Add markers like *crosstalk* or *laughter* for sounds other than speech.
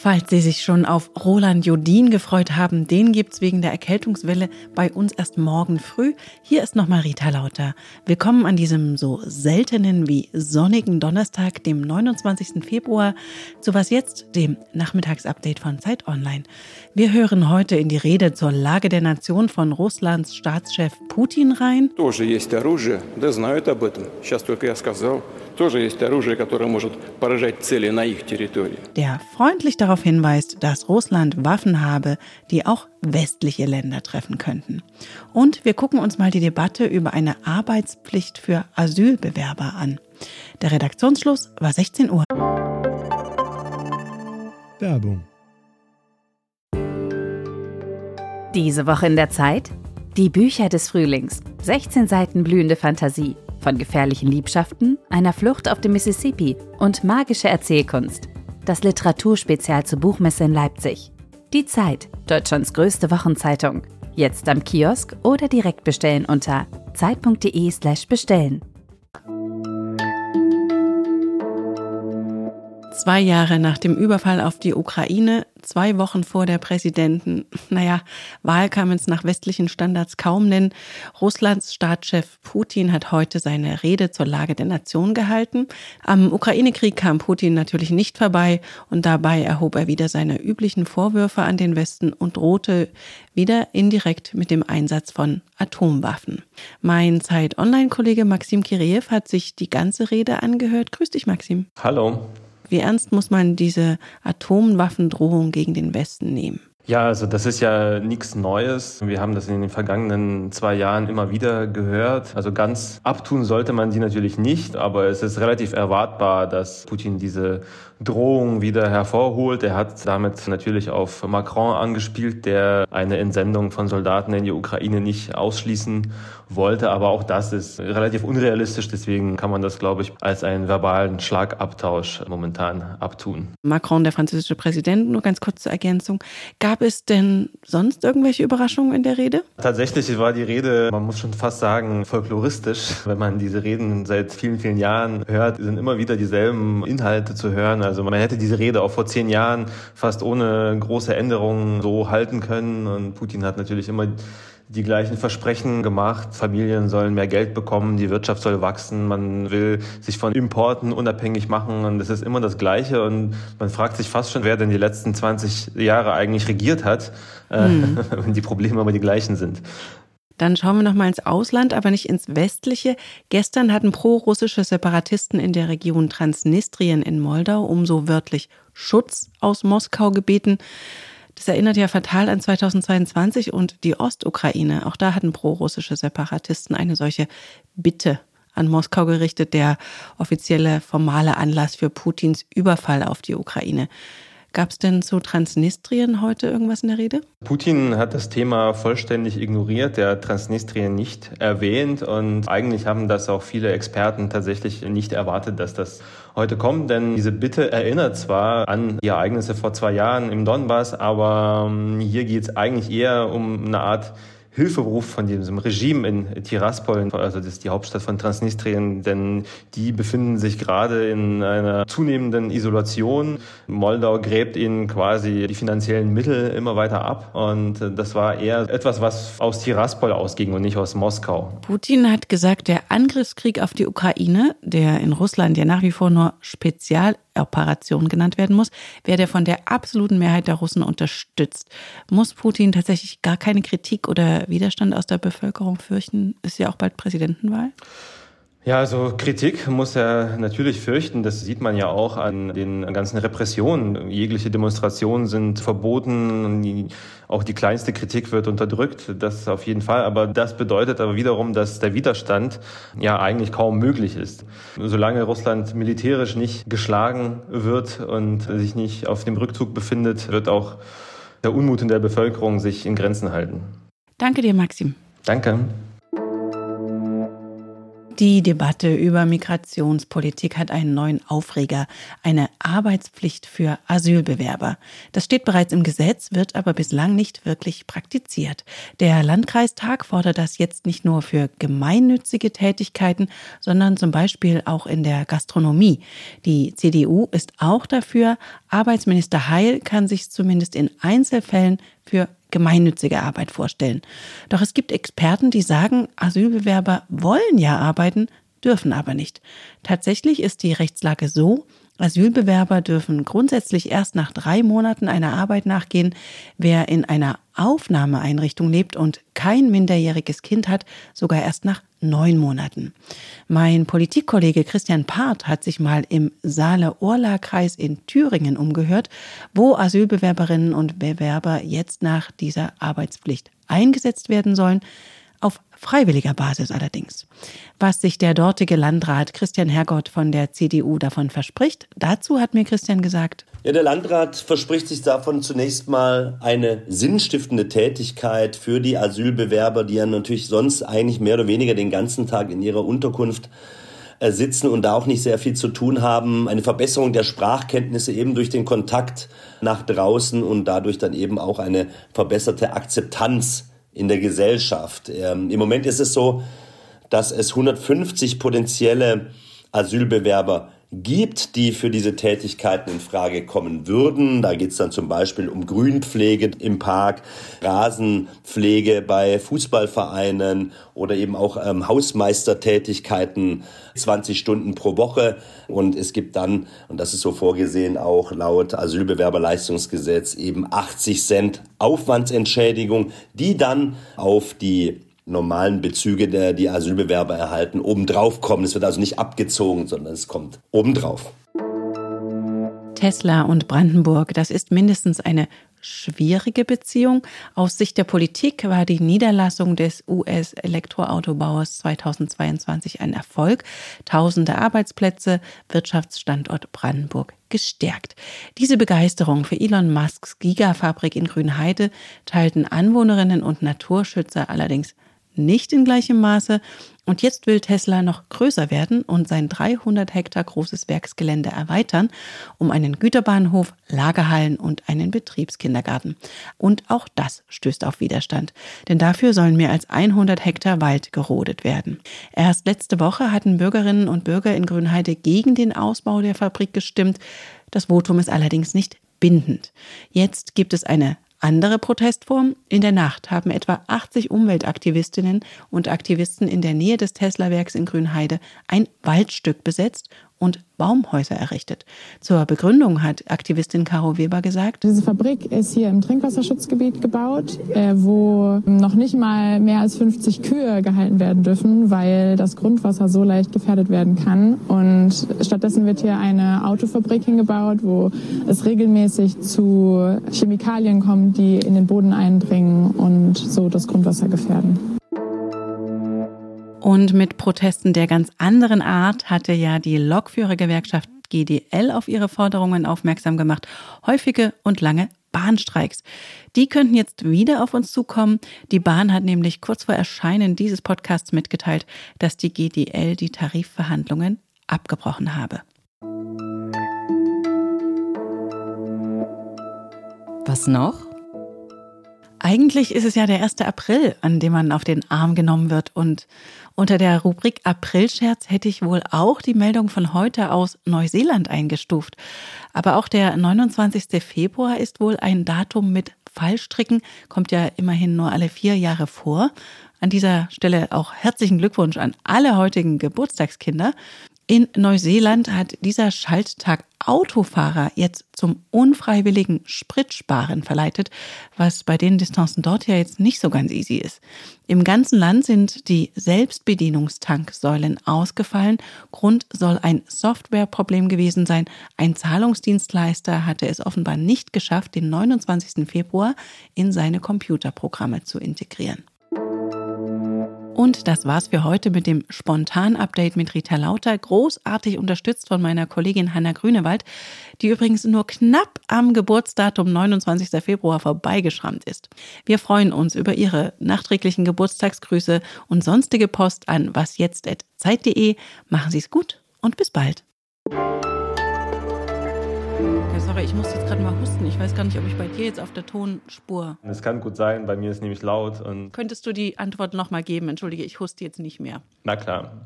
Falls Sie sich schon auf Roland Jodin gefreut haben, den gibt's wegen der Erkältungswelle bei uns erst morgen früh. Hier ist nochmal Rita Lauter. Willkommen an diesem so seltenen wie sonnigen Donnerstag, dem 29. Februar, zu was jetzt, dem Nachmittagsupdate von Zeit Online. Wir hören heute in die Rede zur Lage der Nation von Russlands Staatschef Putin rein. Тоже есть оружие, да знают об этом. Сейчас только я сказал. Тоже есть оружие, которое может поражать цели на их территории. Der freundlich darauf hinweist, dass Russland Waffen habe, die auch westliche Länder treffen könnten. Und wir gucken uns mal die Debatte über eine Arbeitspflicht für Asylbewerber an. Der Redaktionsschluss war 16 Uhr. Werbung. Diese Woche in der Zeit? Die Bücher des Frühlings. 16 Seiten blühende Fantasie. Von gefährlichen Liebschaften, einer Flucht auf dem Mississippi und magische Erzählkunst. Das Literaturspezial zur Buchmesse in Leipzig. Die Zeit, Deutschlands größte Wochenzeitung. Jetzt am Kiosk oder direkt bestellen unter zeit.de/slash bestellen. Zwei Jahre nach dem Überfall auf die Ukraine, zwei Wochen vor der Präsidenten, naja, Wahl kann man es nach westlichen Standards kaum nennen. Russlands Staatschef Putin hat heute seine Rede zur Lage der Nation gehalten. Am Ukraine-Krieg kam Putin natürlich nicht vorbei und dabei erhob er wieder seine üblichen Vorwürfe an den Westen und drohte wieder indirekt mit dem Einsatz von Atomwaffen. Mein Zeit-Online-Kollege Maxim Kireev hat sich die ganze Rede angehört. Grüß dich, Maxim. Hallo. Wie ernst muss man diese Atomwaffendrohung gegen den Westen nehmen? Ja, also das ist ja nichts Neues. Wir haben das in den vergangenen zwei Jahren immer wieder gehört. Also ganz abtun sollte man die natürlich nicht, aber es ist relativ erwartbar, dass Putin diese Drohung wieder hervorholt. Er hat damit natürlich auf Macron angespielt, der eine Entsendung von Soldaten in die Ukraine nicht ausschließen wollte. Aber auch das ist relativ unrealistisch. Deswegen kann man das, glaube ich, als einen verbalen Schlagabtausch momentan abtun. Macron, der französische Präsident, nur ganz kurz zur Ergänzung. Gab es denn sonst irgendwelche Überraschungen in der Rede? Tatsächlich war die Rede, man muss schon fast sagen, folkloristisch. Wenn man diese Reden seit vielen, vielen Jahren hört, sind immer wieder dieselben Inhalte zu hören. Also man hätte diese Rede auch vor zehn Jahren fast ohne große Änderungen so halten können. Und Putin hat natürlich immer die gleichen Versprechen gemacht. Familien sollen mehr Geld bekommen, die Wirtschaft soll wachsen, man will sich von Importen unabhängig machen und es ist immer das Gleiche und man fragt sich fast schon, wer denn die letzten 20 Jahre eigentlich regiert hat, hm. *laughs* wenn die Probleme aber die gleichen sind. Dann schauen wir nochmal ins Ausland, aber nicht ins Westliche. Gestern hatten pro-russische Separatisten in der Region Transnistrien in Moldau um so wörtlich Schutz aus Moskau gebeten. Das erinnert ja fatal an 2022 und die Ostukraine. Auch da hatten pro-russische Separatisten eine solche Bitte an Moskau gerichtet, der offizielle formale Anlass für Putins Überfall auf die Ukraine. Gab es denn zu Transnistrien heute irgendwas in der Rede? Putin hat das Thema vollständig ignoriert, der Transnistrien nicht erwähnt und eigentlich haben das auch viele Experten tatsächlich nicht erwartet, dass das heute kommt, denn diese Bitte erinnert zwar an die Ereignisse vor zwei Jahren im Donbass, aber ähm, hier geht es eigentlich eher um eine Art Hilferuf von diesem Regime in Tiraspol, also das ist die Hauptstadt von Transnistrien, denn die befinden sich gerade in einer zunehmenden Isolation. Moldau gräbt ihnen quasi die finanziellen Mittel immer weiter ab und das war eher etwas, was aus Tiraspol ausging und nicht aus Moskau. Putin hat gesagt, der Angriffskrieg auf die Ukraine, der in Russland ja nach wie vor nur spezial Operation genannt werden muss, werde von der absoluten Mehrheit der Russen unterstützt. Muss Putin tatsächlich gar keine Kritik oder Widerstand aus der Bevölkerung fürchten? Ist ja auch bald Präsidentenwahl. Ja, also Kritik muss er natürlich fürchten. Das sieht man ja auch an den ganzen Repressionen. Jegliche Demonstrationen sind verboten. Auch die kleinste Kritik wird unterdrückt. Das auf jeden Fall. Aber das bedeutet aber wiederum, dass der Widerstand ja eigentlich kaum möglich ist. Solange Russland militärisch nicht geschlagen wird und sich nicht auf dem Rückzug befindet, wird auch der Unmut in der Bevölkerung sich in Grenzen halten. Danke dir, Maxim. Danke. Die Debatte über Migrationspolitik hat einen neuen Aufreger, eine Arbeitspflicht für Asylbewerber. Das steht bereits im Gesetz, wird aber bislang nicht wirklich praktiziert. Der Landkreistag fordert das jetzt nicht nur für gemeinnützige Tätigkeiten, sondern zum Beispiel auch in der Gastronomie. Die CDU ist auch dafür. Arbeitsminister Heil kann sich zumindest in Einzelfällen für gemeinnützige Arbeit vorstellen. Doch es gibt Experten, die sagen, Asylbewerber wollen ja arbeiten, dürfen aber nicht. Tatsächlich ist die Rechtslage so, Asylbewerber dürfen grundsätzlich erst nach drei Monaten einer Arbeit nachgehen. Wer in einer Aufnahmeeinrichtung lebt und kein minderjähriges Kind hat, sogar erst nach neun Monaten. Mein Politikkollege Christian Part hat sich mal im Saale-Orla-Kreis in Thüringen umgehört, wo Asylbewerberinnen und Bewerber jetzt nach dieser Arbeitspflicht eingesetzt werden sollen auf freiwilliger Basis allerdings. Was sich der dortige Landrat Christian Hergott von der CDU davon verspricht, dazu hat mir Christian gesagt. Ja, der Landrat verspricht sich davon zunächst mal eine sinnstiftende Tätigkeit für die Asylbewerber, die ja natürlich sonst eigentlich mehr oder weniger den ganzen Tag in ihrer Unterkunft äh, sitzen und da auch nicht sehr viel zu tun haben. Eine Verbesserung der Sprachkenntnisse eben durch den Kontakt nach draußen und dadurch dann eben auch eine verbesserte Akzeptanz in der Gesellschaft. Ähm, Im Moment ist es so, dass es 150 potenzielle Asylbewerber gibt, die für diese Tätigkeiten in Frage kommen würden. Da geht es dann zum Beispiel um Grünpflege im Park, Rasenpflege bei Fußballvereinen oder eben auch ähm, Hausmeistertätigkeiten, 20 Stunden pro Woche. Und es gibt dann, und das ist so vorgesehen, auch laut Asylbewerberleistungsgesetz eben 80 Cent Aufwandsentschädigung, die dann auf die normalen Bezüge, der die Asylbewerber erhalten, obendrauf kommen. Es wird also nicht abgezogen, sondern es kommt obendrauf. Tesla und Brandenburg, das ist mindestens eine schwierige Beziehung. Aus Sicht der Politik war die Niederlassung des US-Elektroautobauers 2022 ein Erfolg. Tausende Arbeitsplätze, Wirtschaftsstandort Brandenburg gestärkt. Diese Begeisterung für Elon Musks Gigafabrik in Grünheide teilten Anwohnerinnen und Naturschützer allerdings nicht in gleichem Maße. Und jetzt will Tesla noch größer werden und sein 300 Hektar großes Werksgelände erweitern, um einen Güterbahnhof, Lagerhallen und einen Betriebskindergarten. Und auch das stößt auf Widerstand, denn dafür sollen mehr als 100 Hektar Wald gerodet werden. Erst letzte Woche hatten Bürgerinnen und Bürger in Grünheide gegen den Ausbau der Fabrik gestimmt. Das Votum ist allerdings nicht bindend. Jetzt gibt es eine andere Protestform? In der Nacht haben etwa 80 Umweltaktivistinnen und Aktivisten in der Nähe des Tesla-Werks in Grünheide ein Waldstück besetzt und Baumhäuser errichtet. Zur Begründung hat Aktivistin Caro Weber gesagt, diese Fabrik ist hier im Trinkwasserschutzgebiet gebaut, äh, wo noch nicht mal mehr als 50 Kühe gehalten werden dürfen, weil das Grundwasser so leicht gefährdet werden kann. Und stattdessen wird hier eine Autofabrik hingebaut, wo es regelmäßig zu Chemikalien kommt, die in den Boden eindringen und so das Grundwasser gefährden. Und mit Protesten der ganz anderen Art hatte ja die Lokführergewerkschaft GDL auf ihre Forderungen aufmerksam gemacht. Häufige und lange Bahnstreiks. Die könnten jetzt wieder auf uns zukommen. Die Bahn hat nämlich kurz vor Erscheinen dieses Podcasts mitgeteilt, dass die GDL die Tarifverhandlungen abgebrochen habe. Was noch? Eigentlich ist es ja der 1. April, an dem man auf den Arm genommen wird. Und unter der Rubrik Aprilscherz hätte ich wohl auch die Meldung von heute aus Neuseeland eingestuft. Aber auch der 29. Februar ist wohl ein Datum mit Fallstricken, kommt ja immerhin nur alle vier Jahre vor. An dieser Stelle auch herzlichen Glückwunsch an alle heutigen Geburtstagskinder. In Neuseeland hat dieser Schalttag Autofahrer jetzt zum unfreiwilligen Spritsparen verleitet, was bei den Distanzen dort ja jetzt nicht so ganz easy ist. Im ganzen Land sind die Selbstbedienungstanksäulen ausgefallen. Grund soll ein Softwareproblem gewesen sein. Ein Zahlungsdienstleister hatte es offenbar nicht geschafft, den 29. Februar in seine Computerprogramme zu integrieren. Und das war's für heute mit dem Spontan-Update mit Rita Lauter, großartig unterstützt von meiner Kollegin Hanna Grünewald, die übrigens nur knapp am Geburtsdatum 29. Februar vorbeigeschrammt ist. Wir freuen uns über Ihre nachträglichen Geburtstagsgrüße und sonstige Post an wasjetzt.zeit.de. Machen Sie es gut und bis bald. Sorry, ich muss jetzt gerade mal husten. Ich weiß gar nicht, ob ich bei dir jetzt auf der Tonspur. Es kann gut sein, bei mir ist nämlich laut und. Könntest du die Antwort nochmal geben? Entschuldige, ich huste jetzt nicht mehr. Na klar.